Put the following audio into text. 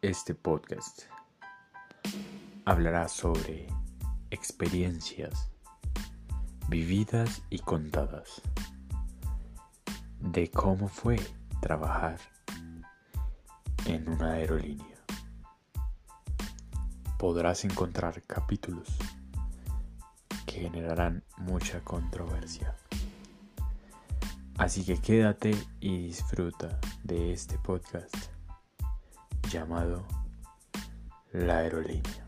Este podcast hablará sobre experiencias vividas y contadas de cómo fue trabajar en una aerolínea. Podrás encontrar capítulos que generarán mucha controversia. Así que quédate y disfruta de este podcast llamado La Aerolínea.